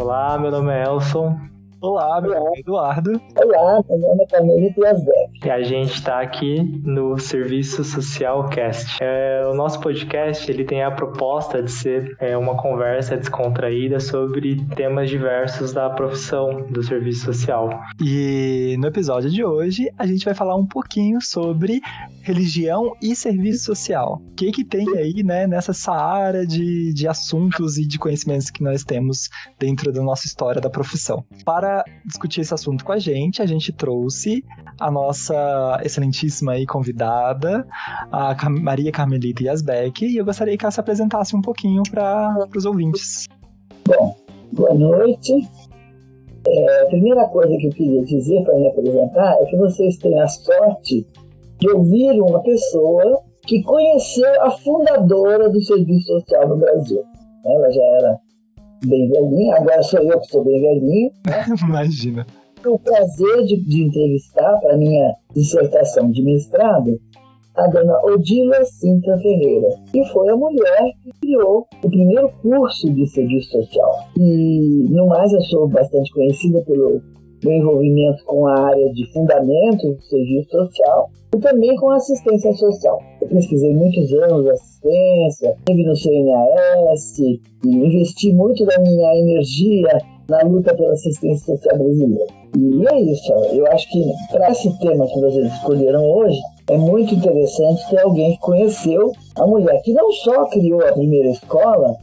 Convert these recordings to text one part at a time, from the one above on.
Olá, meu nome é Elson. Olá, meu nome é Eduardo. Olá, meu nome é Camille Piasbeck. E a gente está aqui no Serviço Social Cast. É, o nosso podcast ele tem a proposta de ser é, uma conversa descontraída sobre temas diversos da profissão do serviço social. E no episódio de hoje a gente vai falar um pouquinho sobre religião e serviço social. O que que tem aí, né, nessa saara de, de assuntos e de conhecimentos que nós temos dentro da nossa história da profissão. Para discutir esse assunto com a gente, a gente trouxe a nossa excelentíssima aí convidada, a Maria Carmelita Yasbeck, e eu gostaria que ela se apresentasse um pouquinho para os ouvintes. Bom, boa noite. É, a primeira coisa que eu queria dizer para me apresentar é que vocês têm a sorte de ouvir uma pessoa que conheceu a fundadora do Serviço Social no Brasil. Ela já era bem velhinho, agora sou eu que sou bem velhinho. Né? Imagina. o prazer de, de entrevistar para minha dissertação de mestrado a dona Odila Sintra Ferreira, que foi a mulher que criou o primeiro curso de serviço social. E, no mais, eu sou bastante conhecida pelo meu envolvimento com a área de fundamentos do serviço social e também com assistência social. Eu pesquisei muitos anos assistência, estive no CNAS, e investi muito da minha energia na luta pela assistência social brasileira. E é isso, eu acho que para esse tema que vocês escolheram hoje, é muito interessante ter alguém que conheceu a mulher que não só criou a primeira escola,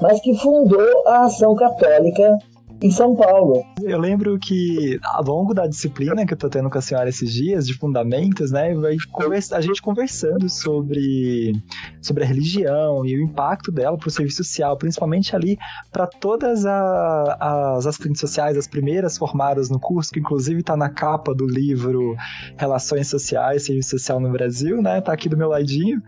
mas que fundou a Ação Católica em São Paulo. Eu lembro que ao longo da disciplina que eu tô tendo com a senhora esses dias, de fundamentos, né, a gente conversando sobre, sobre a religião e o impacto dela pro serviço social, principalmente ali para todas a, as assistentes sociais, as primeiras formadas no curso, que inclusive tá na capa do livro Relações Sociais, Serviço Social no Brasil, né, tá aqui do meu ladinho.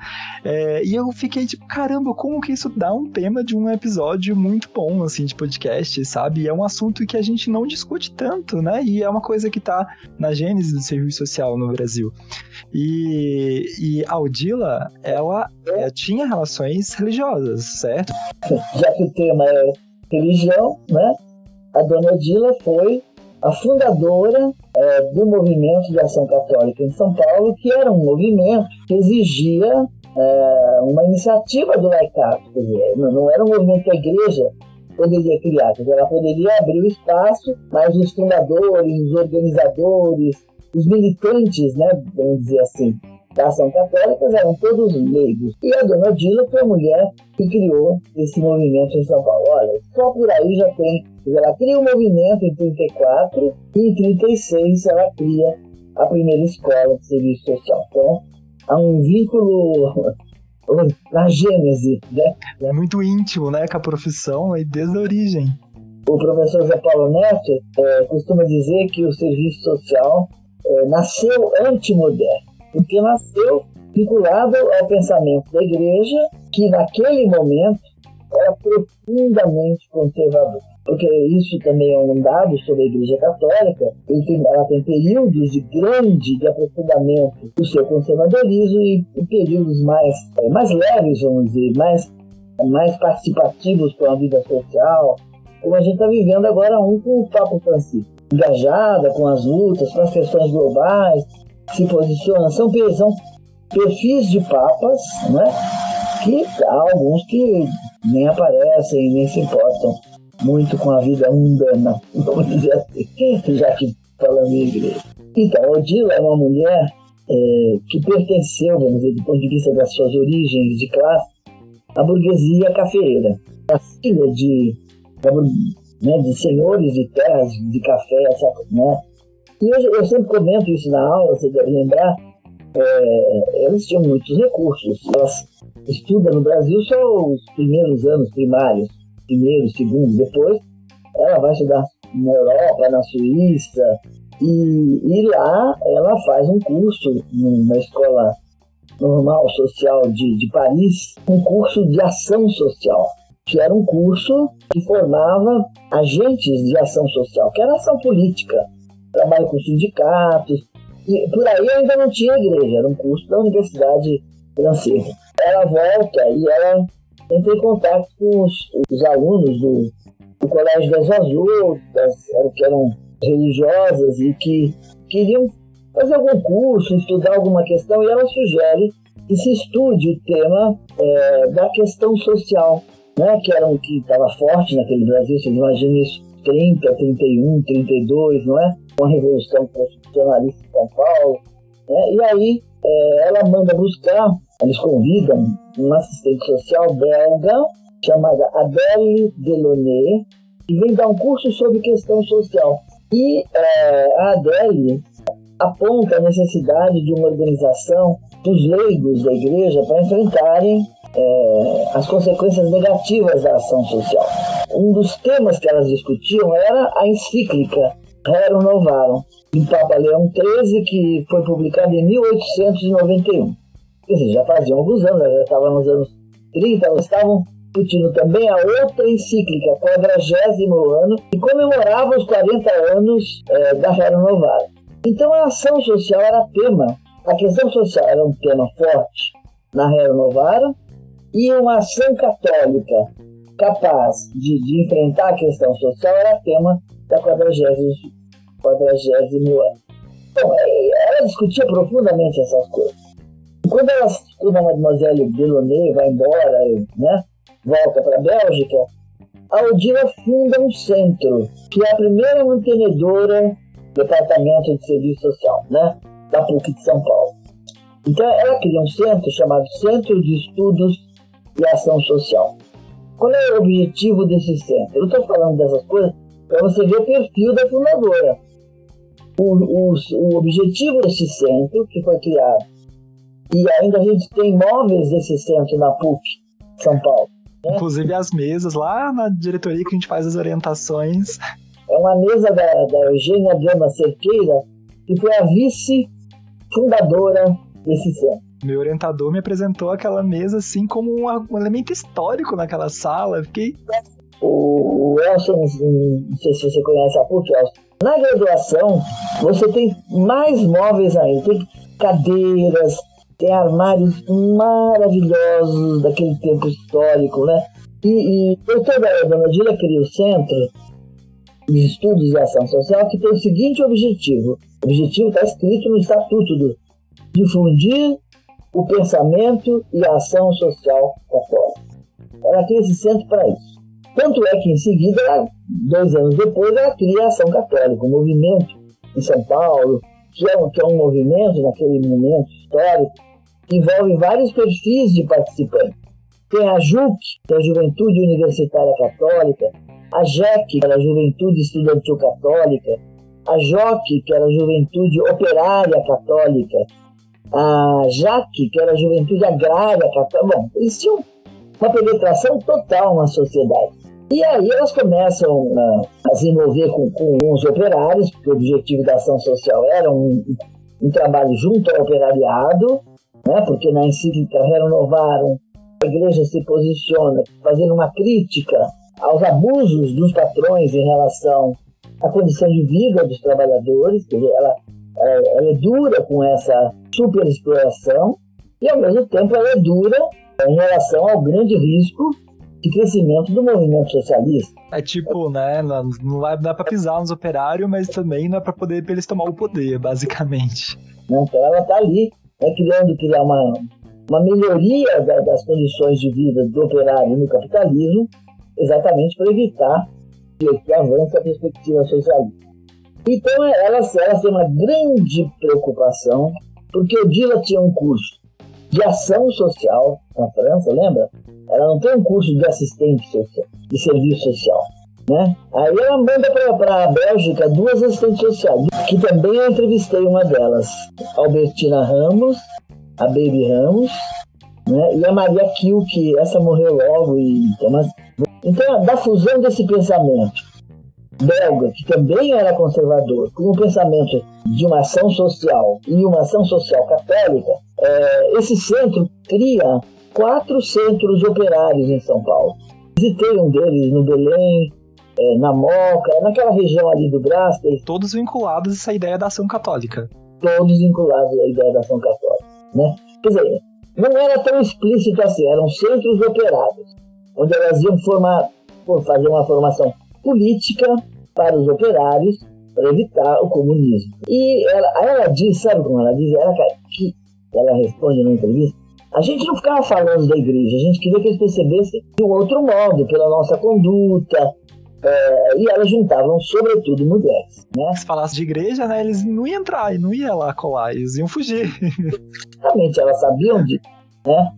É, e eu fiquei tipo, caramba, como que isso dá um tema de um episódio muito bom, assim, de podcast, sabe? E é uma um assunto que a gente não discute tanto, né? E é uma coisa que está na gênese do serviço social no Brasil. E, e a Odila, ela, ela tinha relações religiosas, certo? Já que o tema é religião, né? A dona Odila foi a fundadora é, do movimento de ação católica em São Paulo, que era um movimento que exigia é, uma iniciativa do laicato, quer dizer, não, não era um movimento da igreja poderia criar. Dizer, ela poderia abrir o espaço, mas os fundadores, os organizadores, os militantes, né, vamos dizer assim, da ação católica eram todos leigos. E a dona Dila foi a mulher que criou esse movimento em São Paulo. Olha, só por aí já tem. Ela cria o um movimento em 34 e em 36 ela cria a primeira escola de serviço social. Então, há um vínculo na gênese, né? É muito íntimo, né, com a profissão e desde a origem. O professor Zé Paulo Neto é, costuma dizer que o serviço social é, nasceu antimoderno, porque nasceu vinculado ao pensamento da igreja, que naquele momento era profundamente conservador porque isso também é um dado sobre a Igreja Católica, ela tem períodos de grande de aprofundamento do seu conservadorismo e, e períodos mais, é, mais leves, vamos dizer, mais, mais participativos com a vida social, como a gente está vivendo agora um com o Papa Francisco, engajada com as lutas, com as questões globais, se posiciona, são, são perfis de papas, né? que há alguns que nem aparecem, nem se importam muito com a vida mundana, vamos dizer assim, já que falando em igreja. Então, Odila é uma mulher é, que pertenceu, vamos dizer, do ponto de vista das suas origens de classe, à burguesia cafeeira. A filha de, né, de senhores de terras de café, né? E eu, eu sempre comento isso na aula, você deve lembrar, é, elas tinham muitos recursos. Elas estudam no Brasil só os primeiros anos primários primeiro, segundo, depois ela vai estudar na Europa, na Suíça, e, e lá ela faz um curso na escola normal social de, de Paris, um curso de ação social, que era um curso que formava agentes de ação social, que era ação política, trabalho com sindicatos, e por aí ainda não tinha igreja, era um curso da Universidade Francesa. Ela volta e ela entrei em contato com os, os alunos do, o Colégio das Adultas, que eram religiosas e que queriam fazer algum curso, estudar alguma questão, e ela sugere que se estude o tema é, da questão social, né, que era um que estava forte naquele Brasil, vocês imaginam isso, 30, 31, 32, não é? Uma revolução constitucionalista em São Paulo. Né? E aí é, ela manda buscar, eles convidam uma assistente social belga chamada Adèle Delaunay, que vem dar um curso sobre questão social. E é, a Adèle aponta a necessidade de uma organização dos leigos da igreja para enfrentarem é, as consequências negativas da ação social. Um dos temas que elas discutiam era a encíclica Rerum Novarum, do Papa Leão XIII, que foi publicada em 1891. Dizer, já faziam alguns anos, já estava nos anos 30, elas estavam discutindo também a outra encíclica, quadragésimo ano, que comemorava os 40 anos é, da Rerum Novarum. Então a ação social era tema, a questão social era um tema forte na Rerum Novarum, e uma ação católica capaz de, de enfrentar a questão social era tema da 40 ano. Então, ela discutia profundamente essas coisas. E quando ela, quando a Mademoiselle Delaunay vai embora, né, volta para a Bélgica, a Odila funda um centro, que é a primeira mantenedora do Departamento de Serviço Social, né, da PUC de São Paulo. Então, ela cria um centro chamado Centro de Estudos e Ação Social. Qual é o objetivo desse centro? Eu estou falando dessas coisas para você ver o perfil da fundadora. O, o, o objetivo desse centro, que foi criado, e ainda a gente tem móveis desse centro na PUC, São Paulo. Né? Inclusive as mesas lá na diretoria que a gente faz as orientações. É uma mesa da, da Eugênia Gama Cerqueira, que foi a vice-fundadora desse centro meu orientador me apresentou aquela mesa assim como um, elemento histórico naquela sala. Eu fiquei. O, o Elson, não sei se você conhece a PUC, Elson. Na graduação, você tem mais móveis aí. Tem cadeiras, tem armários maravilhosos daquele tempo histórico, né? E, e eu toda a Dona Dília cria o Centro de Estudos de Ação Social que tem o seguinte objetivo. O objetivo está escrito no Estatuto do difundir o pensamento e a ação social católica. Ela cria esse centro para isso. Tanto é que, em seguida, dois anos depois, ela cria a Ação Católica, um movimento em São Paulo, que é um, que é um movimento, naquele momento histórico, envolve vários perfis de participantes. Tem a JUC, que é a Juventude Universitária Católica, a JEC, que era a Juventude Estudantil Católica, a JOC, que era a Juventude Operária Católica, a JAC, que era a Juventude Agrária Católica. Bom, eles tinham uma penetração total na sociedade. E aí elas começam uh, a se envolver com, com, os operários, porque o objetivo da ação social era um, um trabalho junto ao operariado, né, porque na encíclica renovaram, a igreja se posiciona fazendo uma crítica aos abusos dos patrões em relação à condição de vida dos trabalhadores, quer dizer, ela é, ela é dura com essa superexploração e, ao mesmo tempo, ela é dura em relação ao grande risco de crescimento do movimento socialista. É tipo, né, não, dá para pisar nos operários, mas também não é para poder eles tomar o poder, basicamente. Então ela está ali, né, criando criar uma, uma melhoria da, das condições de vida do operário no capitalismo, exatamente para evitar que, que avance a perspectiva socialista. Então elas, elas têm uma grande preocupação, porque o Dila tinha um curso de ação social na França, lembra? Ela não tem um curso de assistente social, de serviço social. Né? Aí ela manda para a Bélgica duas assistentes sociais, que também eu entrevistei uma delas, Albertina Ramos, a Baby Ramos, né? e a Maria Kiel, que essa morreu logo. E, então, da fusão desse pensamento belga, que também era conservador, com o pensamento de uma ação social e uma ação social católica, é, esse centro cria quatro centros operários em São Paulo. Visitei um deles no Belém, é, na Moca, naquela região ali do Brás. Todos vinculados a essa ideia da ação católica. Todos vinculados à ideia da ação católica. Né? Quer dizer, não era tão explícito assim, eram centros operários, onde elas iam formar, fazer uma formação política para os operários para evitar o comunismo. E ela, ela diz, sabe como ela diz? Ela, que, ela responde na entrevista, a gente não ficava falando da igreja, a gente queria que eles percebessem de um outro modo, pela nossa conduta, é, e elas juntavam, sobretudo, mulheres. Né? Se falasse de igreja, né, eles não iam entrar, não iam lá colar, eles iam fugir. Exatamente, elas sabiam de. Né?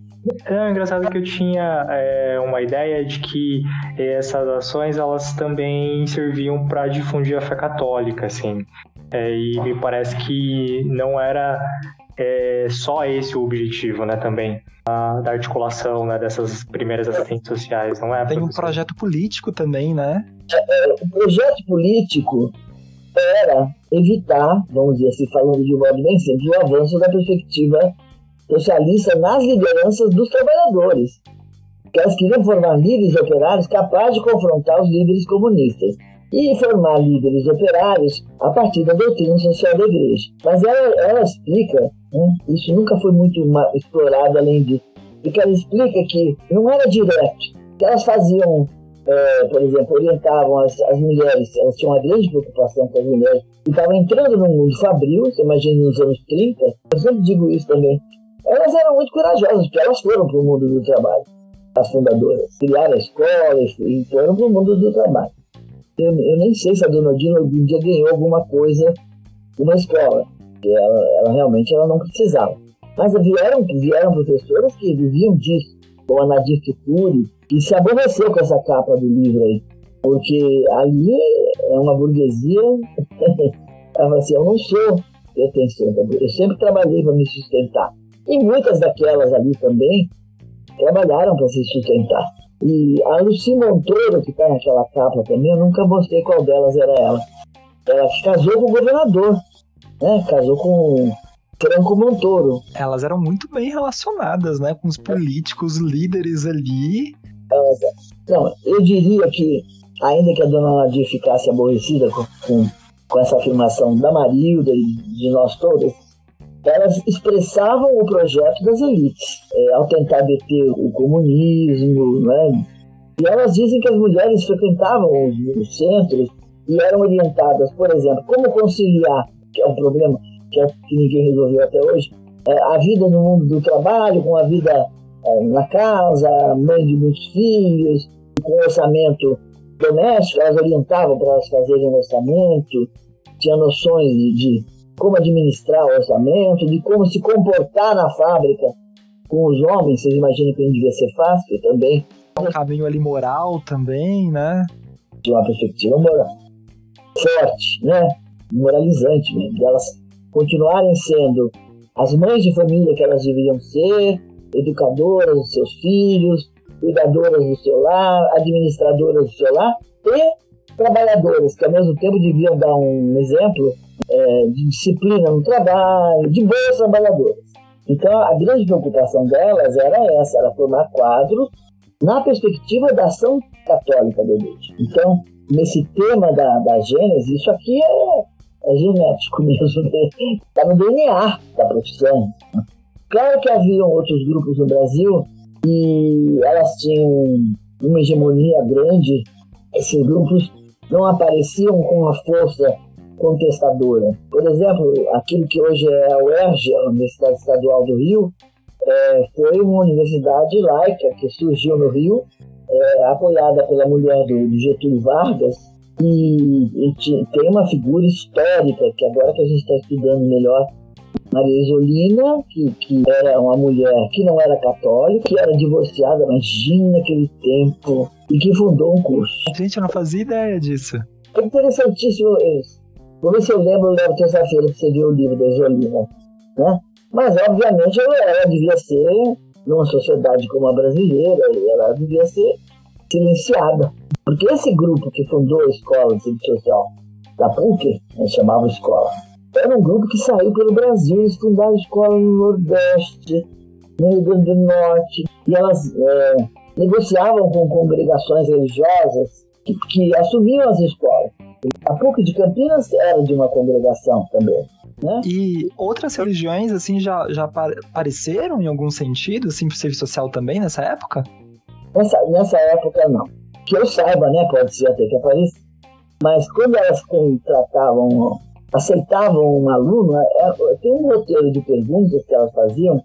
É engraçado que eu tinha é, uma ideia de que essas ações elas também serviam para difundir a fé católica, assim. É, e me parece que não era é, só esse o objetivo, né, também a, da articulação né, dessas primeiras assistentes sociais, não é? Tem um projeto político também, né? O projeto político era evitar, vamos dizer assim, falando de um modo bem simples, o avanço da perspectiva socialista nas lideranças dos trabalhadores. Que elas queriam formar líderes operários capazes de confrontar os líderes comunistas e formar líderes operários a partir da doutrina social da igreja. Mas ela, ela explica, né, isso nunca foi muito explorado além disso, porque ela explica que não era direto, que elas faziam, é, por exemplo, orientavam as, as mulheres, elas tinham uma grande preocupação com as mulheres, e estavam entrando no mundo fabril, você imagina nos anos 30, eu sempre digo isso também, elas eram muito corajosas, porque elas foram para o mundo do trabalho, as fundadoras. Criaram a escola e foram para o mundo do trabalho. Eu, eu, nem sei se a dona Dina algum dia ganhou alguma coisa numa escola, ela, ela realmente ela não precisava. Mas vieram, vieram professoras que viviam disso, como a Nadir Kifuri, que se aborreceu com essa capa do livro aí, porque ali é uma burguesia. ela assim: eu não sou pretensão, eu sempre trabalhei para me sustentar. E muitas daquelas ali também trabalharam para se sustentar. E a Lucy Montoro, que está naquela capa também, eu nunca mostrei qual delas era ela. Ela casou com o governador, né? Casou com Franco Montoro. Elas eram muito bem relacionadas, né? Com os políticos, líderes ali. Não, eu diria que, ainda que a dona Nadir ficasse aborrecida com, com, com essa afirmação da Marilda e de nós todas, elas expressavam o projeto das elites, é, ao tentar deter o comunismo, né? E elas dizem que as mulheres frequentavam os, os centros e eram orientadas, por exemplo, como conciliar, que é um problema que, é, que ninguém resolveu até hoje, é, a vida no mundo do trabalho com a vida é, na casa, mãe de muitos filhos, com orçamento doméstico, elas orientavam para elas fazerem um orçamento, tinha noções de, de como administrar o orçamento, de como se comportar na fábrica com os homens. Vocês imaginam que não devia ser fácil também? Um caminho ali moral também, né? De uma perspectiva moral forte, né? Moralizante mesmo. Elas continuarem sendo as mães de família que elas deveriam ser, educadoras dos seus filhos, cuidadoras do seu lar, administradoras do seu lar e trabalhadoras que ao mesmo tempo deviam dar um exemplo é, de disciplina no trabalho, de boas trabalhadoras. Então, a grande preocupação delas era essa, era formar quadros na perspectiva da ação católica da igreja. Então, nesse tema da, da Gênesis, isso aqui é, é genético mesmo, né? no DNA da profissão. Claro que haviam outros grupos no Brasil e elas tinham uma hegemonia grande. Esses grupos não apareciam com a força contestadora. Por exemplo, aquilo que hoje é a UERJ, a Universidade Estadual do Rio, é, foi uma universidade laica que surgiu no Rio, é, apoiada pela mulher do Getúlio Vargas, e, e, tem uma figura histórica que agora que a gente está estudando melhor, Maria Isolina, que, que era uma mulher que não era católica, que era divorciada, imagina naquele tempo, e que fundou um curso. Gente, eu não fazia ideia disso. É interessantíssimo isso. Vou ver se eu lembro, lembro terça-feira que você viu o livro da Isolina. Né? Mas, obviamente, ela, ela devia ser, numa sociedade como a brasileira, ela devia ser silenciada. Porque esse grupo que fundou a escola de serviço social da PUC, né, chamava escola, era um grupo que saiu pelo Brasil, eles fundaram escola no Nordeste, no Rio Grande do Norte, e elas é, negociavam com congregações religiosas que, que assumiam as escolas. A PUC de Campinas era de uma congregação também. Né? E outras religiões, assim, já, já apareceram em algum sentido, assim, pro serviço social também nessa época? Nessa, nessa época, não. que eu saiba, né? Pode ser até que apareça. Mas quando elas contratavam, aceitavam um aluno, é, tem um roteiro de perguntas que elas faziam.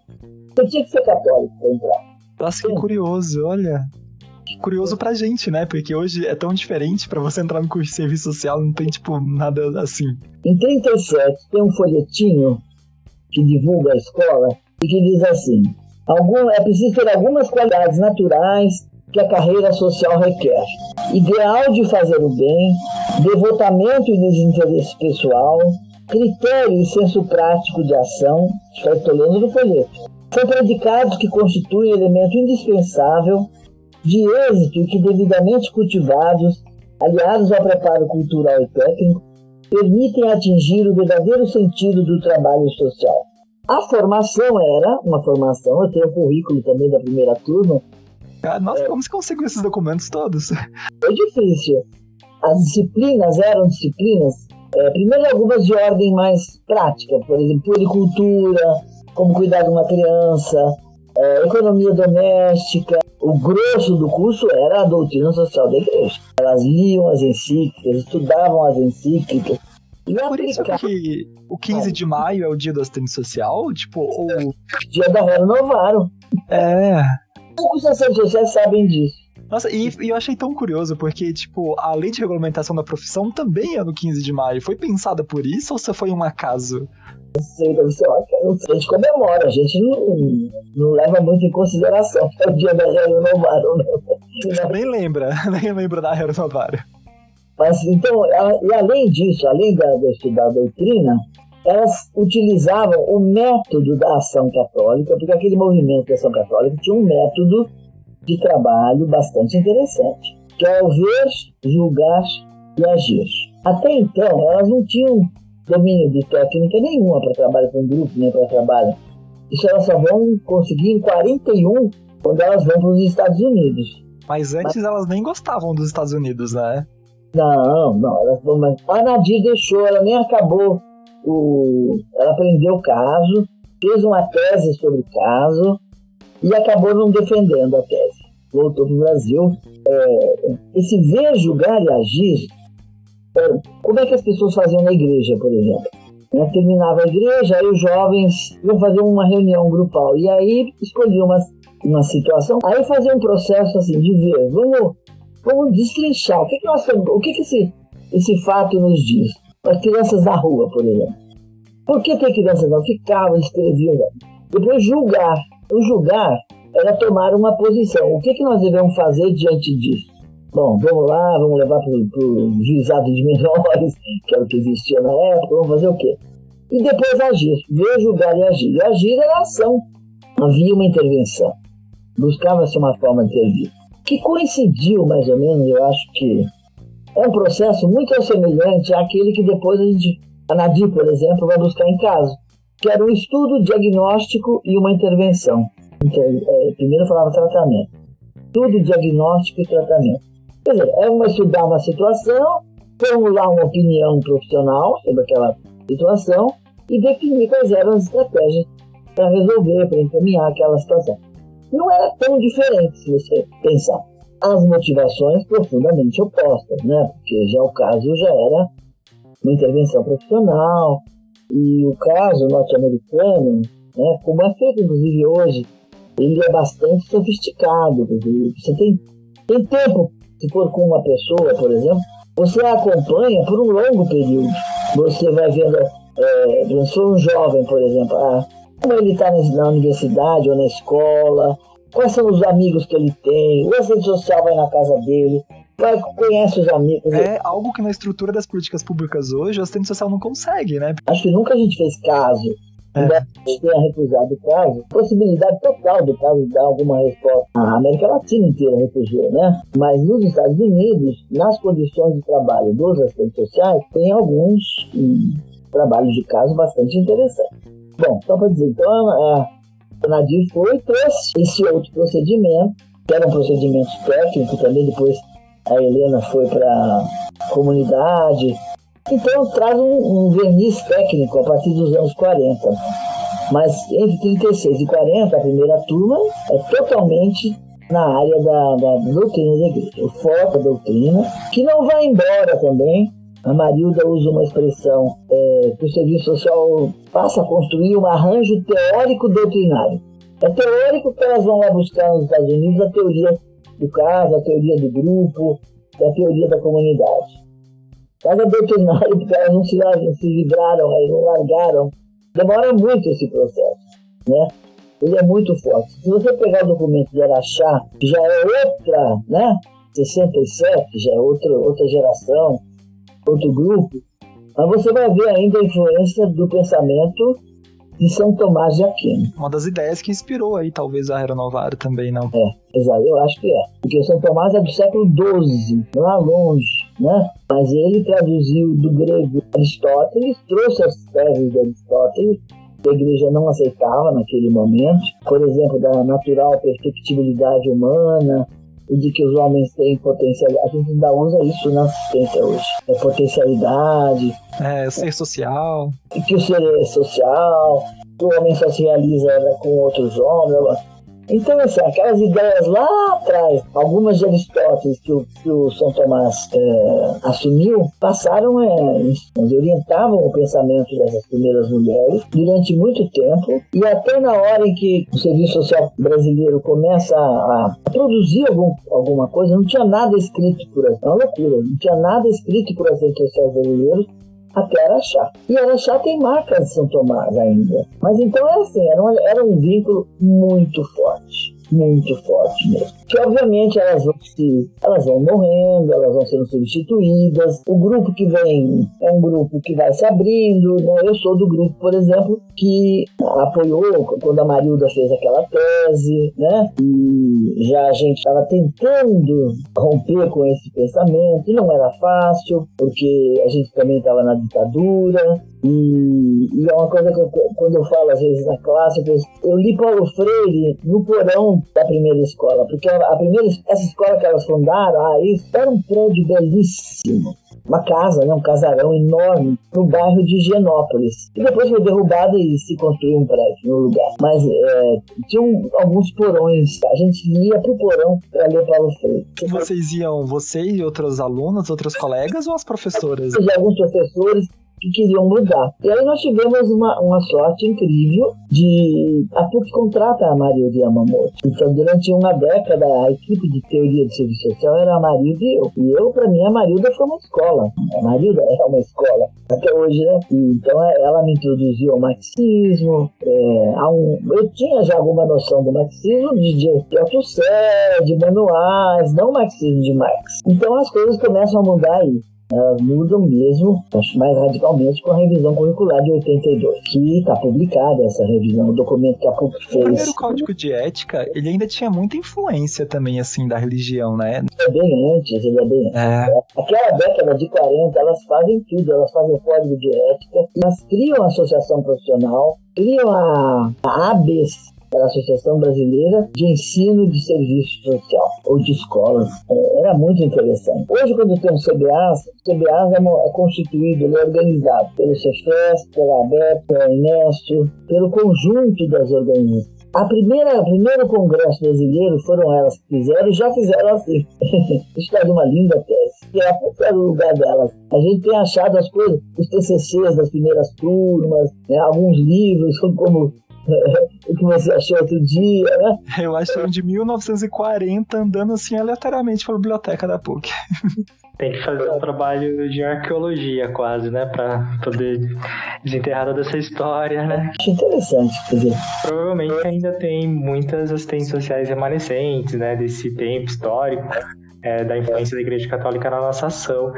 Você tinha que ser católico para entrar. Nossa, que curioso, olha. Que curioso pra gente, né? Porque hoje é tão diferente para você entrar no curso de serviço social, não tem, tipo, nada assim. Em 37, tem um folhetinho que divulga a escola e que diz assim: algum, é preciso ter algumas qualidades naturais que a carreira social requer. Ideal de fazer o bem, devotamento e desinteresse pessoal, critério e senso prático de ação, estou lendo do folheto, são predicados que constituem elemento indispensável de êxito e que, devidamente cultivados, aliados ao preparo cultural e técnico, permitem atingir o verdadeiro sentido do trabalho social. A formação era uma formação, eu tenho o currículo também da primeira turma. Ah, nossa, é, como você conseguiu esses documentos todos? Foi difícil. As disciplinas eram disciplinas, é, primeiro algumas de ordem mais prática, por exemplo, puricultura, como cuidar de uma criança, é, economia doméstica. O grosso do curso era a doutrina social da igreja. Elas liam as encíclicas, estudavam as encíclicas. E é por isso que o 15 de maio é o dia do assistente social? Tipo, ou... Dia da renovaram. É. Os assistentes sociais sabem disso. Nossa, e, e, eu achei tão curioso, porque, tipo, a lei de regulamentação da profissão também é no 15 de maio. Foi pensada por isso ou só foi um acaso? Não sei, deve ser uma a gente comemora, a gente não, não leva muito em consideração é o dia da Renovaram, não. Nem lembra, nem lembra da Renovaram. Mas, então, e além disso, além da, de estudar a doutrina, elas utilizavam o método da ação católica, porque aquele movimento da ação católica tinha um método de trabalho bastante interessante, que é o ver, julgar e agir. Até então, elas não tinham domínio de técnica nenhuma para trabalho com grupo, nem para trabalho. Isso elas só vão conseguir em 41, quando elas vão para os Estados Unidos. Mas antes mas... elas nem gostavam dos Estados Unidos, né? Não, não, elas vão, mas a Nadir deixou, ela nem acabou o. Ela aprendeu o caso, fez uma tese sobre o caso e acabou não defendendo a tese. Voltou para o Brasil. É, esse ver, julgar e agir como é que as pessoas faziam na igreja, por exemplo? Né? Terminava a igreja, aí os jovens iam fazer uma reunião grupal. E aí escolhiam uma, uma situação, aí faziam um processo assim de ver, vamos, vamos destrinchar. O que, que, nós, o que, que esse, esse fato nos diz? As crianças da rua, por exemplo. Por que tem crianças não? Ficavam, escreviam. Depois julgar. O julgar era tomar uma posição. O que, que nós devemos fazer diante disso? Bom, vamos lá, vamos levar para o juizado de menores, que era o que existia na época, vamos fazer o quê? E depois agir, ver, julgar e agir. E agir era ação. Havia uma intervenção. Buscava-se uma forma de intervir. Que coincidiu, mais ou menos, eu acho que é um processo muito semelhante àquele que depois a gente, a Nadir, por exemplo, vai buscar em casa, que era um estudo diagnóstico e uma intervenção. Então, é, primeiro falava tratamento. Estudo diagnóstico e tratamento. Quer dizer, é uma estudar uma situação, formular uma opinião profissional sobre aquela situação e definir quais eram as estratégias para resolver, para encaminhar aquela situação. Não era tão diferente se você pensar. As motivações profundamente opostas, né? Porque já o caso já era uma intervenção profissional e o caso norte-americano, né, como é feito inclusive hoje, ele é bastante sofisticado. Você tem, tem tempo se for com uma pessoa, por exemplo, você a acompanha por um longo período. Você vai vendo, é, se um jovem, por exemplo, ah, como ele está na universidade ou na escola, quais são os amigos que ele tem, o assistente social vai na casa dele, vai, conhece os amigos. É algo que na estrutura das políticas públicas hoje o assistente social não consegue, né? Acho que nunca a gente fez caso é. tenha recusado o caso, possibilidade total do caso dar alguma resposta. A América Latina inteira recusou, né? Mas nos Estados Unidos, nas condições de trabalho dos assistentes sociais, tem alguns hum, trabalhos de caso bastante interessantes. Bom, só para dizer, então a, a Nadir foi trouxe esse outro procedimento, que era um procedimento técnico também, depois a Helena foi para comunidade, então traz um, um, verniz técnico a partir dos anos 40. Mas entre 36 e 40, a primeira turma é totalmente na área da, da doutrina da igreja. O foco da doutrina, que não vai embora também. A Marilda usa uma expressão é, que o serviço social passa a construir um arranjo teórico doutrinário. É teórico que elas vão lá buscar nos Estados Unidos a teoria do caso, a teoria do grupo, a teoria da comunidade. Mas é doutrinário porque elas não se, não se libraram, elas não largaram. Demora muito esse processo, né? Ele é muito forte. Se você pegar o documento de Araxá, que já é outra, né? 67, já é outra, outra geração, outro grupo, mas você vai ver ainda a influência do pensamento de São Tomás de Aquino. Uma das ideias que inspirou aí talvez a Renovário também, não? É, exato, eu acho que é. Porque São Tomás é do século XII, não é longe, né? Mas ele traduziu do grego Aristóteles, trouxe as teses de Aristóteles, que a igreja não aceitava naquele momento, por exemplo, da natural perfectibilidade humana, e de que os homens têm potencialidade. A gente ainda usa isso na assistência hoje. É potencialidade. É, ser social. E que o ser é social, que o homem só se realiza né, com outros homens. Então, assim, aquelas ideias lá atrás, algumas de Aristóteles que o, que o São Tomás é, assumiu, passaram, é, orientavam o pensamento dessas primeiras mulheres durante muito tempo, e até na hora em que o Serviço Social Brasileiro começa a, a produzir algum, alguma coisa, não tinha nada escrito por é uma loucura, não tinha nada escrito por assistentes sociais brasileiros até Araxá. E Araxá tem marcas de São Tomás ainda. Mas então era assim, era, uma, era um vínculo muito forte muito forte mesmo. Que obviamente elas vão se, elas vão morrendo, elas vão sendo substituídas. O grupo que vem é um grupo que vai se abrindo. Né? Eu sou do grupo, por exemplo, que apoiou quando a Marilda fez aquela tese, né? E já a gente estava tentando romper com esse pensamento, e não era fácil, porque a gente também estava na ditadura, e, e, é uma coisa que eu, quando eu falo às vezes na classe, eu, penso, eu li Paulo Freire no porão da primeira escola, porque a, primeira, essa escola que elas fundaram, ah, isso era um prédio belíssimo. Uma casa, né, um casarão enorme, no bairro de Genópolis. E depois foi derrubado e se construiu um prédio no lugar. Mas é, tinham alguns porões, a gente ia pro porão para ler Paulo Freire. Vocês iam, você e outros alunos, outros colegas ou as professoras? Alguns professores que queriam mudar. E aí nós tivemos uma, uma sorte incrível de a PUC contrata a Marilda Yamamoto. Então, durante uma década, a equipe de teoria de serviço social era a Marilda e eu. E eu, para mim, a Marilda foi uma escola. A Marilda é uma escola. Até hoje, né? E, então, é, ela me introduziu ao marxismo. É, um, eu tinha já alguma noção do marxismo, de, autossé, de manuais, não marxismo de Marx. Então, as coisas começam a mudar aí elas mudam mesmo, acho mais radicalmente, com a revisão curricular de 82, que está publicada essa revisão, o documento que a PUC fez. O primeiro código de ética, ele ainda tinha muita influência também, assim, da religião, né? É bem antes, ele é bem antes. É. Aquela década de 40, elas fazem tudo, elas fazem o código de ética, elas criam a associação profissional, criam a, a ABS, era a Associação Brasileira de Ensino de Serviço Social, ou de escolas. É, era muito interessante. Hoje, quando tem um CBA, o CBA é, é constituído, ele é organizado pelo Cefes, pela ABEP, pela Inesco, pelo conjunto das organizações. A primeira, o primeiro congresso brasileiro foram elas que fizeram e já fizeram assim. Isso é uma linda tese. Que é era o lugar delas. A gente tem achado as coisas, os TCCs das primeiras turmas, né, alguns livros, como o que você achou outro dia, né? Eu achei um de 1940 andando assim aleatoriamente pela biblioteca da PUC. Tem que fazer um trabalho de arqueologia quase, né? Pra poder desenterrar toda essa história, né? Acho interessante, quer dizer. Provavelmente ainda tem muitas assistentes sociais remanescentes, né? Desse tempo histórico, é, da influência da Igreja Católica na nossa ação.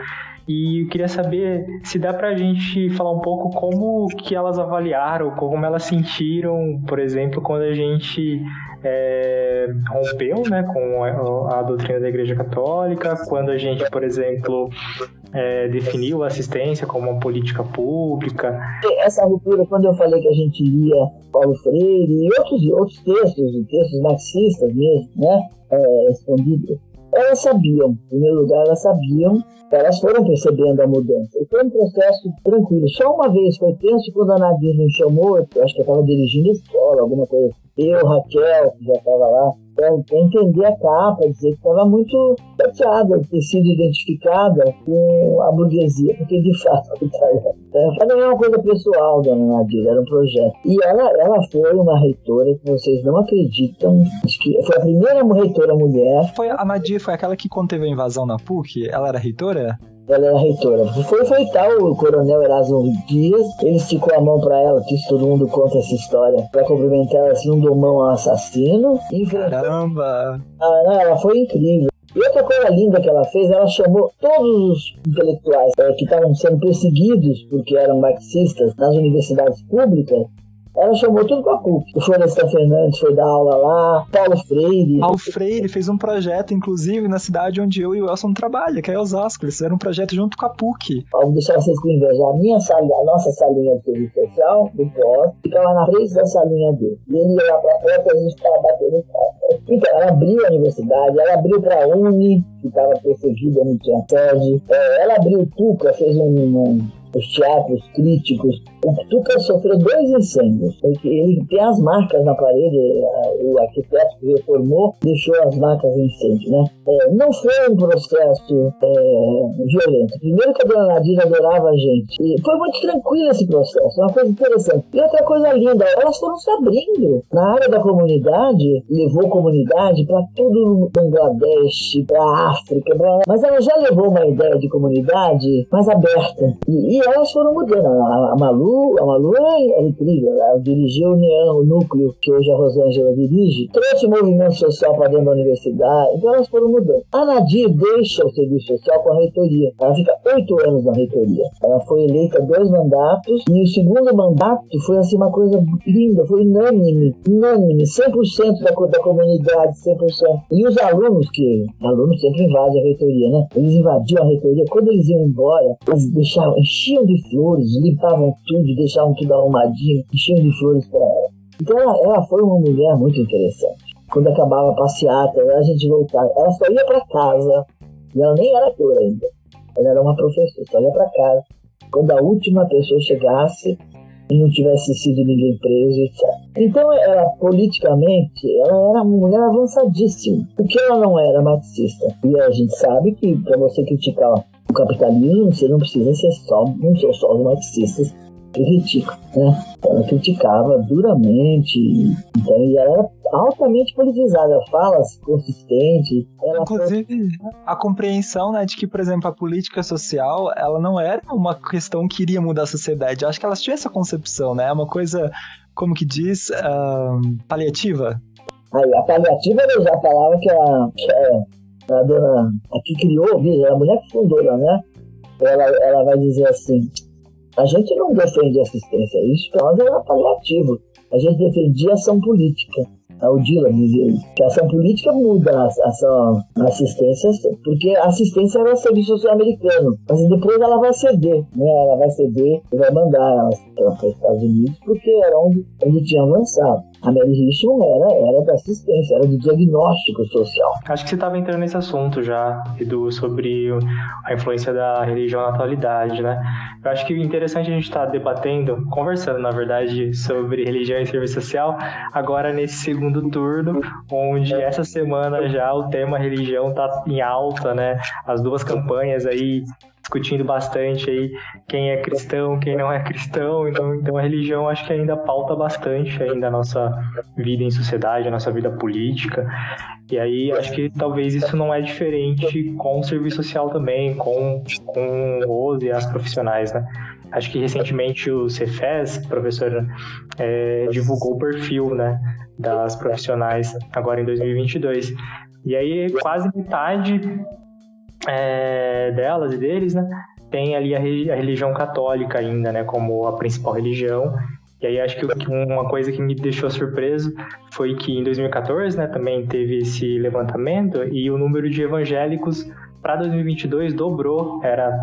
E eu queria saber se dá pra gente falar um pouco como que elas avaliaram, como elas sentiram, por exemplo, quando a gente é, rompeu né, com a, a, doutrina da Igreja Católica, quando a gente, por exemplo, é, definiu a assistência como uma política pública. Essa ruptura, quando eu falei que a gente lia Paulo Freire e outros, outros textos, textos marxistas mesmo, né, é, elas sabiam, em primeiro lugar, elas sabiam, elas foram percebendo a mudança. E foi um processo tranquilo. Só uma vez foi tenso quando a Nadir me chamou, eu acho que eu estava dirigindo a escola, alguma coisa assim eu, Raquel, que já estava lá, para entender a capa, dizer que estava muito chateada de ter sido identificada com a burguesia, porque de fato é, não é uma coisa pessoal, dona Nadir, era um projeto. E ela, ela foi uma reitora que vocês não acreditam, acho que foi a primeira reitora mulher. Foi, a Nadir foi aquela que conteve a invasão na PUC? Ela era reitora? Ela era reitora. Foi, foi tal o coronel Erasmo Dias, ele esticou a mão para ela, que todo mundo conta essa história, para cumprimentar ela assim, um domão ao assassino. Caramba! Ah, não, ela foi incrível. E outra coisa linda que ela fez, ela chamou todos os intelectuais é, que estavam sendo perseguidos porque eram marxistas nas universidades públicas ela chamou tudo pra PUC. O Florestan Fernandes foi dar aula lá, Paulo Freire. Paulo Freire fez um projeto, inclusive, na cidade onde eu e o Elson trabalham, que é Osasco. Eles fizeram um projeto junto com a PUC. Vou deixar vocês com inveja. A minha salinha, a nossa salinha de serviço social, do pós, ficava na frente da salinha dele. E ele ia lá pra frente e a gente ficava batendo papo. Então, ela abriu a universidade, ela abriu pra Uni, que estava perseguida, não tinha sede. É, ela abriu o TUCA, fez um, um os teatros críticos. O Tuca sofreu dois incêndios. Ele tem as marcas na parede, o arquiteto que reformou deixou as marcas de incêndio. Né? É, não foi um processo é, violento. Primeiro que a dona Nadir adorava a gente. E foi muito tranquilo esse processo, uma coisa interessante. E outra coisa linda, elas foram se abrindo. Na área da comunidade, levou comunidade para tudo no Bangladesh, para África, pra... mas ela já levou uma ideia de comunidade mais aberta. E, e elas foram mudando. A, a Malu, a Malu é, é incrível. Ela dirigiu o União, o núcleo que hoje a Rosângela dirige, trouxe movimento social para dentro da universidade. Então elas foram mudando. A Nadir deixa o serviço social com a reitoria. Ela fica oito anos na reitoria. Ela foi eleita dois mandatos e o segundo mandato foi assim uma coisa linda, foi unânime, unânime, 100% da, da comunidade, 100%. E os alunos, que alunos sempre invadem a reitoria, né? Eles invadiam a reitoria. Quando eles iam embora, eles deixavam, enchiam enchiam de flores, limpavam tudo, deixavam tudo arrumadinho, enchiam de flores para ela. Então ela, ela, foi uma mulher muito interessante. Quando acabava a passeata, a gente voltava, ela só ia para casa, e ela nem era ator ainda. Ela era uma professora, só ia para casa. Quando a última pessoa chegasse e não tivesse sido ninguém preso, etc. Então, ela, politicamente, ela era uma mulher avançadíssima. Porque ela não era marxista. E a gente sabe que, para você criticar o capitalismo, você não precisa ser só, não são só os marxistas que criticam, né? Ela criticava duramente, então, e ela era altamente politizada, falas consistentes. Inclusive, foi... a compreensão, né, de que, por exemplo, a política social, ela não era uma questão que iria mudar a sociedade. Eu acho que elas tinham essa concepção, né? É uma coisa, como que diz, uh, paliativa. Aí, a paliativa eu já falava que a, que a a dona, a que criou, a mulher que fundou, né? Ela, ela vai dizer assim: a gente não defende assistência, isso para nós era paliativo. A gente defendia ação política. A Odila dizia isso, que a ação política muda a a assistência, porque a assistência era serviço social americano, mas depois ela vai ceder, né? Ela vai ceder e vai mandar para os Estados Unidos, porque era onde, onde tinha avançado. A Mary Richmond era, era da assistência, era do diagnóstico social. Acho que você estava entrando nesse assunto já, Edu, sobre a influência da religião na atualidade, né? Eu acho que o interessante a gente estar tá debatendo, conversando, na verdade, sobre religião e serviço social, agora nesse segundo turno, onde essa semana já o tema religião está em alta, né? As duas campanhas aí discutindo bastante aí quem é cristão, quem não é cristão. Então, então a religião acho que ainda pauta bastante ainda a nossa vida em sociedade, a nossa vida política. E aí acho que talvez isso não é diferente com o serviço social também, com, com Rose e as profissionais, né? Acho que recentemente o Cefes, professora, é, divulgou o perfil, né, das profissionais agora em 2022. E aí quase metade é, delas e deles, né, tem ali a, a, religião católica ainda, né, como a principal religião. E aí acho que uma coisa que me deixou surpreso foi que em 2014, né, também teve esse levantamento e o número de evangélicos para 2022 dobrou, era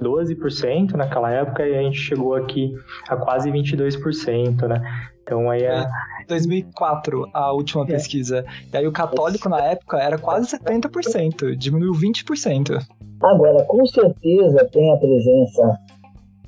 12% naquela época e a gente chegou aqui a quase 22%, né? Então aí é... 2004, a última é. pesquisa. E aí o católico na época era quase 70%, diminuiu 20%. Agora, com certeza tem a presença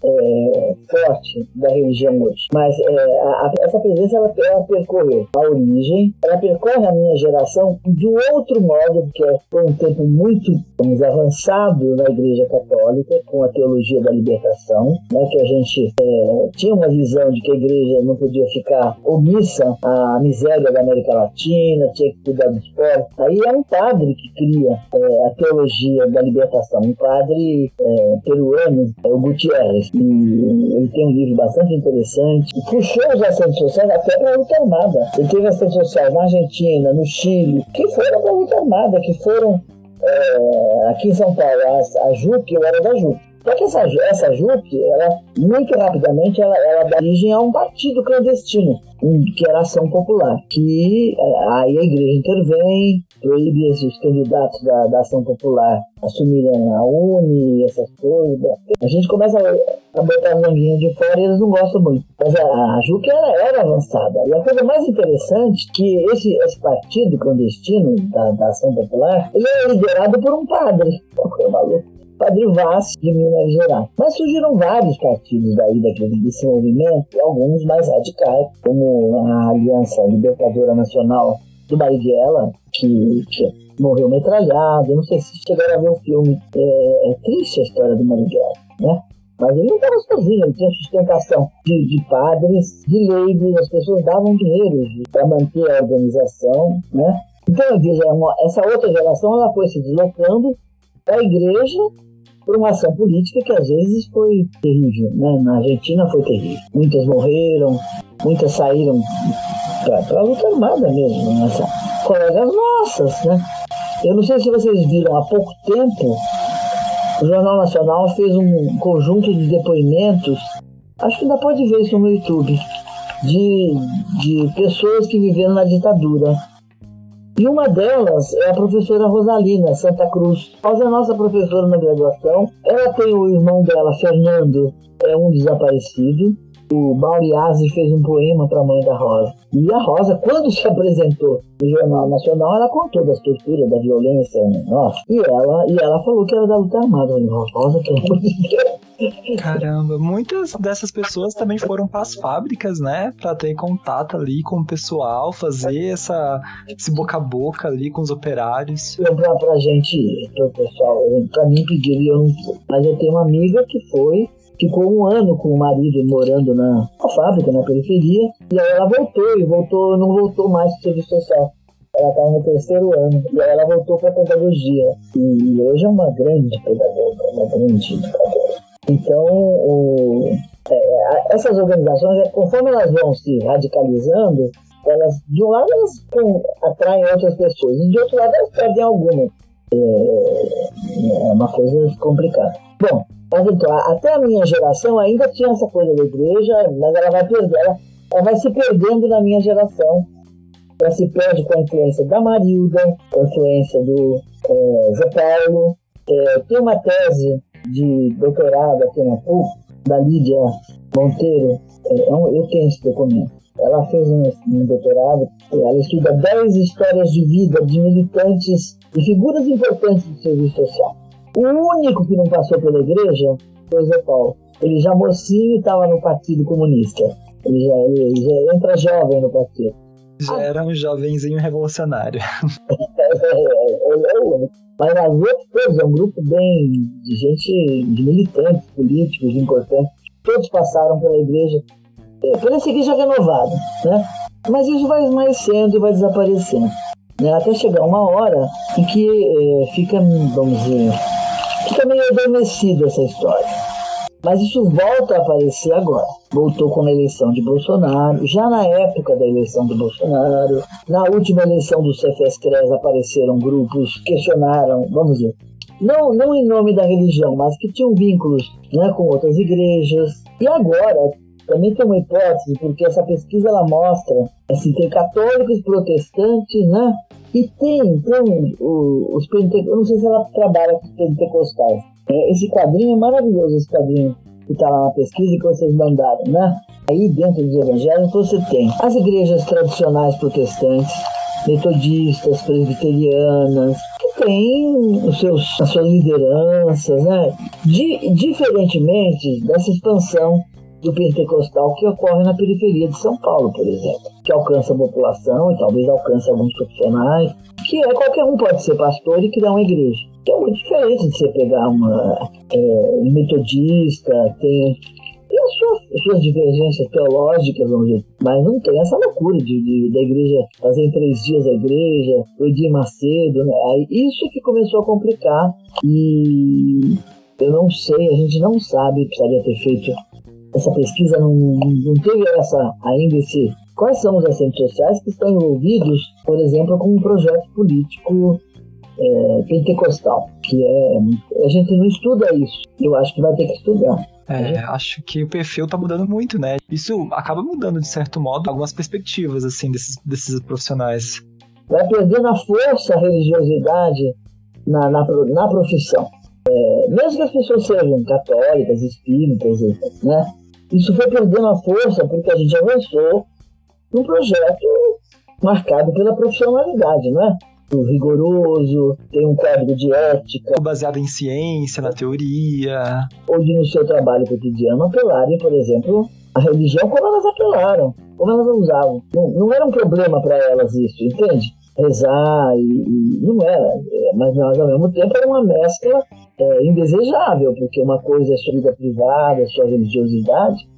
é, forte da religião hoje. Mas é, a, essa presença ela, ela, percorreu a origem, ela percorre a minha geração de outro modo, porque foi um tempo muito vamos, avançado na Igreja Católica, com a teologia da libertação, né, que a gente é, tinha uma visão de que a Igreja não podia ficar omissa à miséria da América Latina, tinha que cuidar dos pobres. Aí é um padre que cria é, a teologia da libertação, um padre é, peruano, é o Gutierrez e ele tem um livro bastante interessante. Puxou as ações sociais até para a luta armada. Ele teve ações sociais na Argentina, no Chile, que foram para a luta armada, que foram é, aqui em São Paulo, a, a JUC, eu era da JUC. Só que essa, essa JUC, ela, muito rapidamente, ela, ela dá origem a um partido clandestino, que era Ação Popular, que é, aí a igreja intervém, proíbe esses candidatos da, da Ação Popular assumirem a UNE, essas coisas. A gente começa a, a botar a manguinha de fora e eles não gostam muito. Mas a, a JUC era, era avançada. E a coisa mais interessante é que esse, esse partido clandestino da, da Ação Popular, ele é liderado por um padre. Qual maluco? Padre Vaz de Minas Gerais. Mas surgiram vários partidos daí daquele, desse movimento, alguns mais radicais, como a Aliança Libertadora Nacional do Marighella, que, que morreu metralhado. Não sei se chegaram a ver o filme. É, é triste a história do Marighella, né? Mas ele não estava sozinho, ele tinha sustentação de, de padres, de leigos, as pessoas davam dinheiro para manter a organização, né? Então, eu vejo, essa outra geração ela foi se deslocando da igreja por uma ação política que às vezes foi terrível. Né? Na Argentina foi terrível. Muitas morreram, muitas saíram para a luta armada mesmo. Colegas nossas, né? Eu não sei se vocês viram, há pouco tempo, o Jornal Nacional fez um conjunto de depoimentos, acho que ainda pode ver isso no YouTube, de, de pessoas que viveram na ditadura e uma delas é a professora Rosalina Santa Cruz. Rosa é nossa professora na graduação. Ela tem o irmão dela, Fernando, é um desaparecido. O Mauriazzi fez um poema para a mãe da Rosa. E a Rosa, quando se apresentou no Jornal Nacional, ela contou das torturas, da violência, nossa. E ela, e ela falou que era da luta armada. Rosa, pelo amor de Deus. Caramba, muitas dessas pessoas também foram para as fábricas, né? Para ter contato ali com o pessoal, fazer essa, esse boca a boca ali com os operários. Pra, pra gente, pro pessoal, pra mim pediria, mas eu tenho uma amiga que foi ficou um ano com o marido morando na, na, fábrica, na periferia, e aí ela voltou, e voltou, não voltou mais para serviço social. Ela estava no terceiro ano, e aí ela voltou para pedagogia. E hoje é uma grande pedagoga, uma grande. Então, o, é, essas organizações, é, conforme elas vão se radicalizando, elas, de um lado, elas atraem outras pessoas, e de outro lado, elas perdem algumas. É, é uma coisa complicada. Bom, mas então, até a minha geração ainda tinha essa coisa da igreja, mas ela vai perder, ela, ela vai se perdendo na minha geração. Ela se perde com a influência da Marilda, com a influência do é, Zé Paulo. É, tem uma tese de doutorado aqui na PUC, da Lídia Monteiro, é, é eu tenho esse documento. Ela fez um, um doutorado, ela estuda 10 histórias de vida de militantes e figuras importantes do serviço social. O único que não passou pela igreja foi o Zé Paulo. Ele já mocinho estava no Partido Comunista. Ele já, ele já entra jovem no partido. Já ah. era um jovenzinho revolucionário. ele é o único. Mas as outras é um grupo bem de gente, de militantes políticos importantes, todos passaram pela igreja, é, pela essa igreja renovada, né? Mas isso vai esmaecendo e vai desaparecendo. Né? Até chegar uma hora em que é, fica, vamos dizer, fica meio adormecida essa história. Mas isso volta a aparecer agora. Voltou com a eleição de Bolsonaro, já na época da eleição de Bolsonaro, na última eleição do Cefestres apareceram grupos que questionaram, vamos dizer, não, não em nome da religião, mas que tinham vínculos né, com outras igrejas. E agora, também tem uma hipótese, porque essa pesquisa ela mostra, assim, tem católicos protestantes, né? E tem, tem os pentecostais, eu não sei se ela trabalha com os pentecostais. É, esse quadrinho é maravilhoso, esse quadrinho que está lá na pesquisa que vocês mandaram, né? Aí dentro dos evangelhos você tem as igrejas tradicionais protestantes, metodistas, presbiterianas, que têm os seus, as suas lideranças, né? Di, diferentemente dessa expansão do pentecostal que ocorre na periferia de São Paulo, por exemplo, que alcança a população e talvez alcance alguns profissionais, que é qualquer um pode ser pastor e criar uma igreja. Que é muito diferente de você pegar uma é, metodista, tem tem as suas, suas divergências teológicas, vamos dizer, mas não tem essa loucura de, de da igreja fazer em três dias a igreja, o Edir Macedo, né? Aí, isso que começou a complicar e eu não sei, a gente não sabe, precisaria ter feito essa pesquisa, não, não teve essa ainda esse. Quais são os assentos sociais que estão envolvidos, por exemplo, com um projeto político é, pentecostal? Que é. A gente não estuda isso. Eu acho que vai ter que estudar. É, acho que o perfil tá mudando muito, né? Isso acaba mudando, de certo modo, algumas perspectivas, assim, desses, desses profissionais. Vai perdendo a força, a religiosidade na, na, na profissão. É, mesmo que as pessoas sejam católicas, espíritas, né? Isso foi perdendo a força porque a gente avançou num projeto marcado pela profissionalidade, né? Rigoroso, tem um código de ética. Baseado em ciência, na teoria. Ou de no seu trabalho cotidiano apelarem, por exemplo, a religião como elas apelaram, como elas usavam. Não, não era um problema para elas isso, entende? Rezar e, e, não era, é, mas nós ao mesmo tempo era uma mescla é, indesejável, porque uma coisa é sua vida privada, sua religiosidade,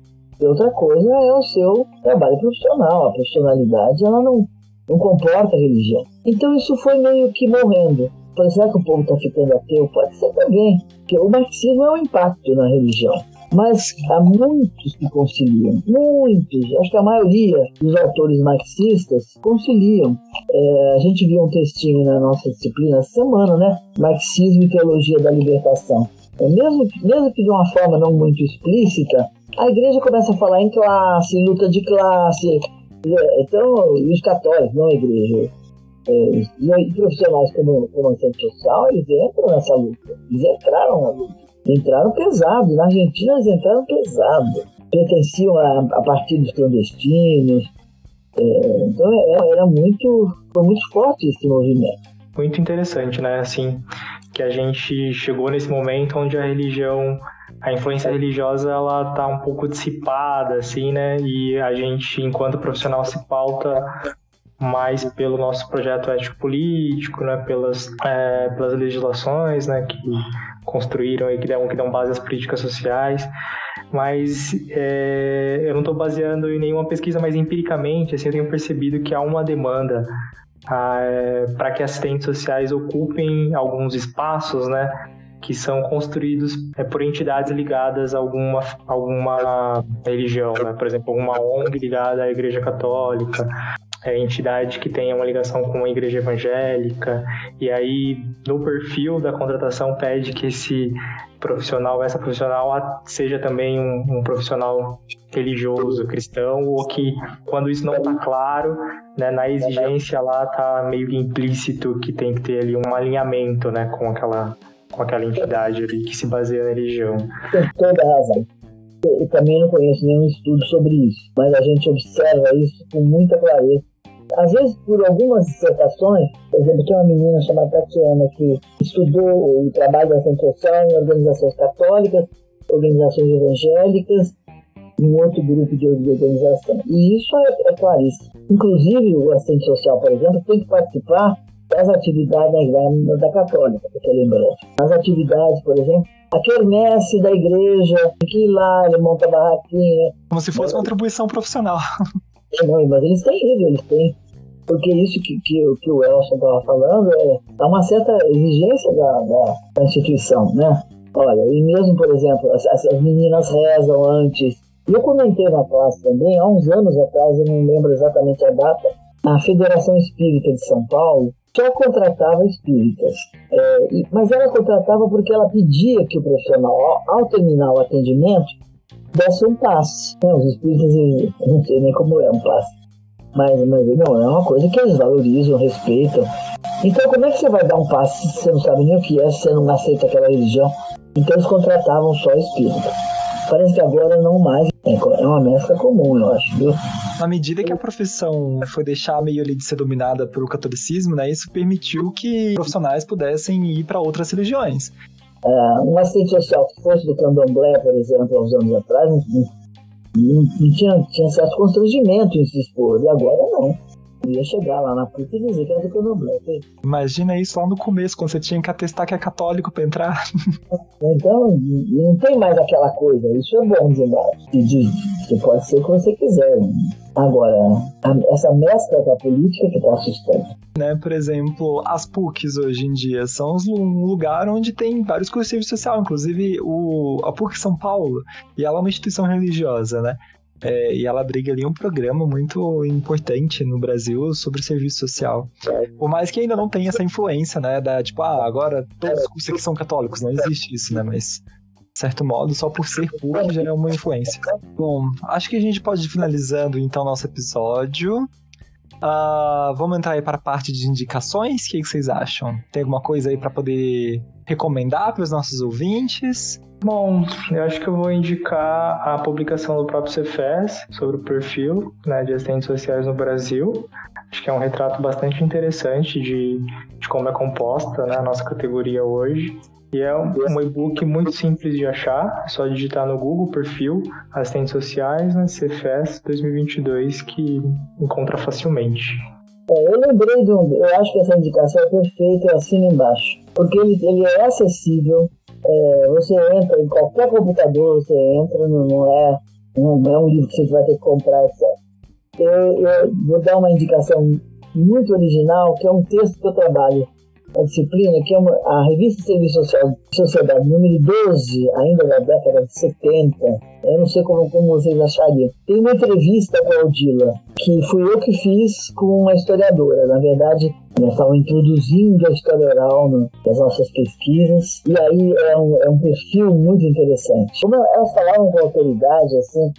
e outra coisa é o seu trabalho profissional. A profissionalidade ela não, não comporta religião. Então isso foi meio que morrendo. Será que o povo está ficando ateu? Pode ser também, porque o marxismo é um impacto na religião. Mas há muitos que conciliam, muitos, acho que a maioria dos autores marxistas conciliam. É, a gente viu um textinho na nossa disciplina essa semana, né? Marxismo e Teologia da Libertação. É, mesmo, mesmo que de uma forma não muito explícita, a igreja começa a falar em classe, em luta de classe. Então, e os católicos, não a igreja, é, e profissionais como, como assistente social, eles entram nessa luta. Eles entraram na luta. Entraram pesado. Na Argentina, eles entraram pesado. Pertenciam a, a partidos clandestinos. É, então, era, era muito, foi muito forte esse movimento. Muito interessante, né? Assim, que a gente chegou nesse momento onde a religião a influência religiosa ela tá um pouco dissipada assim né e a gente enquanto profissional se pauta mais pelo nosso projeto ético político né pelas é, pelas legislações né que construíram e que dão que dão base às políticas sociais mas é, eu não estou baseando em nenhuma pesquisa mas empiricamente assim eu tenho percebido que há uma demanda é, para que assistentes sociais ocupem alguns espaços né que são construídos é, por entidades ligadas a alguma, alguma religião, né? por exemplo, uma ONG ligada à Igreja Católica, é, entidade que tenha uma ligação com a igreja evangélica, e aí no perfil da contratação pede que esse profissional, essa profissional seja também um, um profissional religioso, cristão, ou que quando isso não está claro, né, na exigência lá está meio implícito que tem que ter ali um alinhamento né, com aquela com aquela entidade ali que se baseia na religião. Tem toda razão. Eu também não conheço nenhum estudo sobre isso, mas a gente observa isso com muita clareza. Às vezes, por algumas dissertações, por exemplo, tem uma menina chamada Tatiana que estudou o trabalho assistente social em organizações católicas, organizações evangélicas, um outro grupo de organização. E isso é, é claríssimo. Inclusive, o assistente social, por exemplo, tem que participar das atividades da, da católica, porque lembrando. As atividades, por exemplo, a quermesse da igreja, que lá ele monta barraquinha. Como se fosse uma atribuição profissional. É, não, mas eles têm isso, eles têm. Porque isso que, que, que o Elson estava falando é, é uma certa exigência da, da, da, instituição, né? Olha, e mesmo, por exemplo, as, as meninas rezam antes. Eu comentei na classe também, há uns anos atrás, eu não lembro exatamente a data, a Federação Espírita de São Paulo só contratava espíritas. É, mas ela contratava porque ela pedia que o profissional, ao, ao terminar o atendimento, desse um passe. Né? Os espíritas, não sei nem como é um passe. Mas, mas não, é uma coisa que eles valorizam, respeitam. Então, como é que você vai dar um passo se você não sabe nem o que é, se você não aceita aquela religião? Então, eles contratavam só espírito. Parece que agora não mais. É, é uma mescla comum, eu acho, viu? Na medida que a profissão foi deixar meio ali de ser dominada pelo catolicismo, né, isso permitiu que profissionais pudessem ir para outras religiões. É, um assistente social que fosse do candomblé, por exemplo, há uns anos atrás, não, tinha, tinha certo constrangimento em se expor, e agora não ia chegar lá na puta e dizer que era do candomblé. Imagina isso lá no começo, quando você tinha que atestar que é católico pra entrar. Então, não tem mais aquela coisa. Isso é bom demais. De, você pode ser o que você quiser. Agora, essa mescla com a política que tá assustando. Né, por exemplo, as PUCs hoje em dia são um lugar onde tem vários serviço social, inclusive o, a PUC São Paulo, e ela é uma instituição religiosa, né? É, e ela abriga ali um programa muito importante no Brasil sobre serviço social. Por mais que ainda não tenha essa influência, né? Da tipo, ah, agora todos os cursos aqui são católicos. Não existe isso, né? Mas, certo modo, só por ser público já é uma influência. Bom, acho que a gente pode ir finalizando então nosso episódio. Uh, vamos entrar aí para a parte de indicações. O que, que vocês acham? Tem alguma coisa aí para poder recomendar para os nossos ouvintes? Bom, eu acho que eu vou indicar a publicação do próprio Cefes sobre o perfil né, de assistentes sociais no Brasil. Acho que é um retrato bastante interessante de, de como é composta né, a nossa categoria hoje. E é um, e-book muito simples de achar, é só digitar no Google perfil assistentes sociais né, Cefes 2022 que encontra facilmente. É, eu lembrei de um. Eu acho que essa indicação é perfeita, eu assino embaixo. Porque ele, ele é acessível, é, você entra em qualquer computador, você entra, não, não, é, não é um livro que você vai ter que comprar, etc. Eu, eu vou dar uma indicação muito original, que é um texto que eu trabalho a disciplina, que é uma, a Revista Serviço Social Sociedade número 12, ainda da década de 70. Eu não sei como, como vocês achariam. Tem uma entrevista com a Odila, que fui eu que fiz com uma historiadora. Na verdade, nós estávamos introduzindo a história oral nas nossas pesquisas, e aí é um, é um perfil muito interessante. Como elas falavam com autoridade, assim,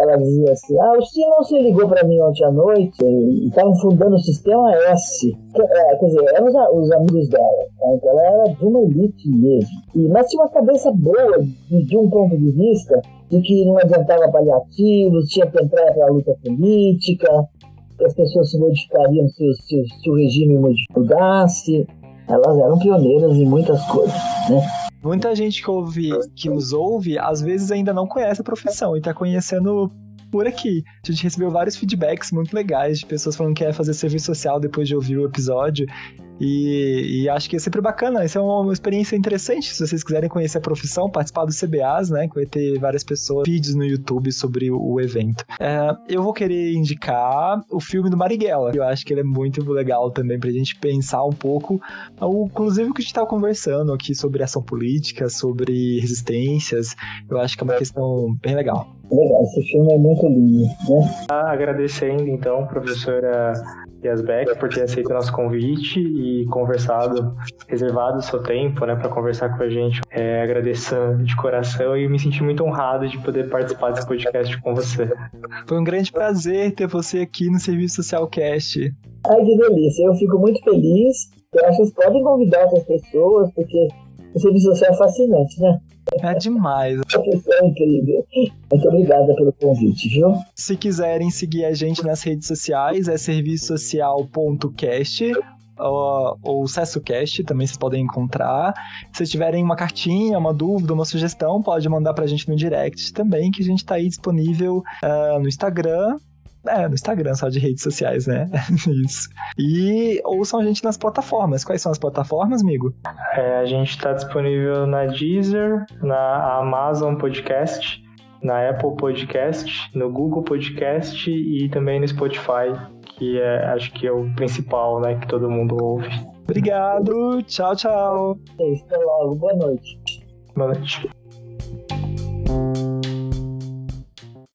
ela dizia assim: Ah, o senhor não se ligou para mim ontem à noite estavam fundando o sistema S. É, quer dizer, eram os, os amigos dela. Né? Então ela era de uma elite mesmo. E, mas tinha uma cabeça boa de, de um ponto de vista de que não adiantava paliativos, tinha que entrar para a luta política, que as pessoas se modificariam se, se, se o regime mudasse. Elas eram pioneiras em muitas coisas, né? Muita gente que ouve, que nos ouve, às vezes ainda não conhece a profissão e tá conhecendo por aqui. A gente recebeu vários feedbacks muito legais de pessoas falando que quer fazer serviço social depois de ouvir o episódio. E, e, acho que é sempre bacana. Isso é uma experiência interessante. Se vocês quiserem conhecer a profissão, participar do CBAs, né? Que vai ter várias pessoas, vídeos no YouTube sobre o, o evento. É, eu vou querer indicar o filme do Marighella. Eu acho que ele é muito legal também pra gente pensar um pouco, inclusive o que a gente tava conversando aqui sobre ação política, sobre resistências. Eu acho que é uma questão bem legal. Legal, esse filme é muito lindo, né? Agradecendo então, professora Yasbeck, por ter aceito o nosso convite e conversado, reservado o seu tempo, né, para conversar com a gente. É, agradecendo de coração e me senti muito honrado de poder participar desse podcast com você. Foi um grande prazer ter você aqui no Serviço Social Cast. Ai, que delícia. Eu fico muito feliz. Eu acho que vocês podem convidar outras pessoas, porque o serviço social é fascinante, né? É demais. Incrível. Muito obrigada pelo convite, viu? Se quiserem seguir a gente nas redes sociais, é serviçosocial.cast ou, ou CessoCast, também vocês podem encontrar. Se tiverem uma cartinha, uma dúvida, uma sugestão, pode mandar pra gente no direct também, que a gente tá aí disponível uh, no Instagram é, no Instagram, só de redes sociais, né? Isso. E ouçam a gente nas plataformas. Quais são as plataformas, amigo? É, a gente está disponível na Deezer, na Amazon Podcast, na Apple Podcast, no Google Podcast e também no Spotify, que é, acho que é o principal, né, que todo mundo ouve. Obrigado, tchau, tchau. Até logo, boa noite. Boa noite.